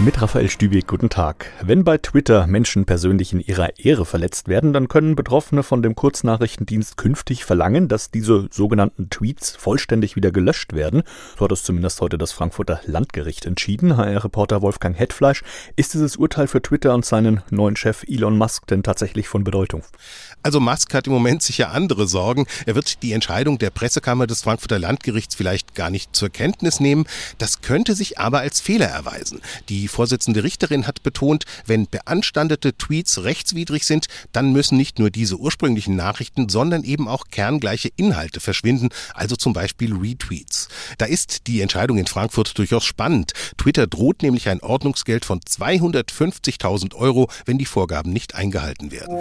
Mit Raphael Stübig, guten Tag. Wenn bei Twitter Menschen persönlich in ihrer Ehre verletzt werden, dann können Betroffene von dem Kurznachrichtendienst künftig verlangen, dass diese sogenannten Tweets vollständig wieder gelöscht werden. So hat es zumindest heute das Frankfurter Landgericht entschieden. HR-Reporter Wolfgang Hetfleisch, ist dieses Urteil für Twitter und seinen neuen Chef Elon Musk denn tatsächlich von Bedeutung? Also Musk hat im Moment sicher andere Sorgen. Er wird die Entscheidung der Pressekammer des Frankfurter Landgerichts vielleicht gar nicht zur Kenntnis nehmen. Das könnte sich aber als Fehler erweisen. Die die Vorsitzende Richterin hat betont, wenn beanstandete Tweets rechtswidrig sind, dann müssen nicht nur diese ursprünglichen Nachrichten, sondern eben auch kerngleiche Inhalte verschwinden, also zum Beispiel Retweets. Da ist die Entscheidung in Frankfurt durchaus spannend. Twitter droht nämlich ein Ordnungsgeld von 250.000 Euro, wenn die Vorgaben nicht eingehalten werden.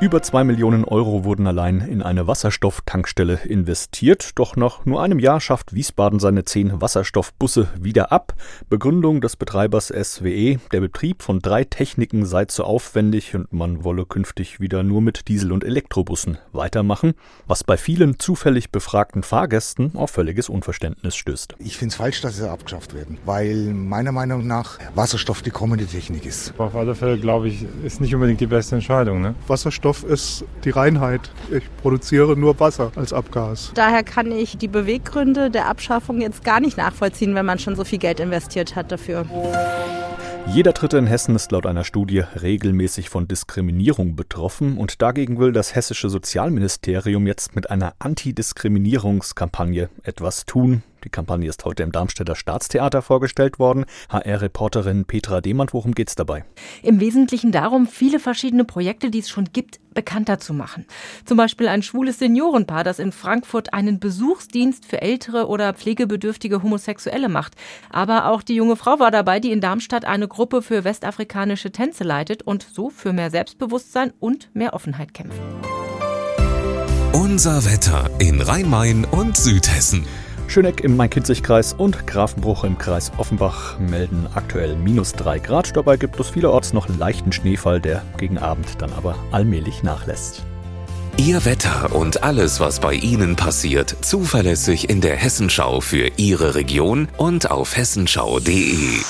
Über zwei Millionen Euro wurden allein in eine Wasserstofftankstelle investiert. Doch nach nur einem Jahr schafft Wiesbaden seine zehn Wasserstoffbusse wieder ab. Begründung des Betreibers SWE, der Betrieb von drei Techniken sei zu aufwendig und man wolle künftig wieder nur mit Diesel- und Elektrobussen weitermachen, was bei vielen zufällig befragten Fahrgästen auf völliges Unverständnis stößt. Ich finde es falsch, dass sie abgeschafft werden, weil meiner Meinung nach Wasserstoff die kommende Technik ist. Auf alle Fälle, glaube ich, ist nicht unbedingt die beste Entscheidung. Ne? Wasserstoff Wasserstoff ist die Reinheit. Ich produziere nur Wasser als Abgas. Daher kann ich die Beweggründe der Abschaffung jetzt gar nicht nachvollziehen, wenn man schon so viel Geld investiert hat dafür. Jeder Dritte in Hessen ist laut einer Studie regelmäßig von Diskriminierung betroffen und dagegen will das hessische Sozialministerium jetzt mit einer Antidiskriminierungskampagne etwas tun. Die Kampagne ist heute im Darmstädter Staatstheater vorgestellt worden. HR-Reporterin Petra Demand, worum geht es dabei? Im Wesentlichen darum, viele verschiedene Projekte, die es schon gibt, bekannter zu machen. Zum Beispiel ein schwules Seniorenpaar, das in Frankfurt einen Besuchsdienst für ältere oder pflegebedürftige Homosexuelle macht. Aber auch die junge Frau war dabei, die in Darmstadt eine Gruppe für westafrikanische Tänze leitet und so für mehr Selbstbewusstsein und mehr Offenheit kämpft. Unser Wetter in Rhein-Main und Südhessen. Schöneck im Main-Kinzig-Kreis und Grafenbruch im Kreis Offenbach melden aktuell minus 3 Grad. Dabei gibt es vielerorts noch leichten Schneefall, der gegen Abend dann aber allmählich nachlässt. Ihr Wetter und alles, was bei Ihnen passiert, zuverlässig in der Hessenschau für Ihre Region und auf hessenschau.de.